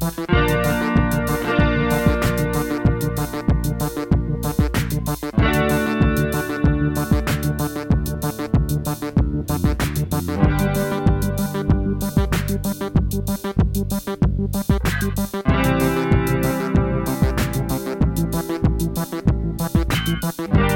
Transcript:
Bye. Thank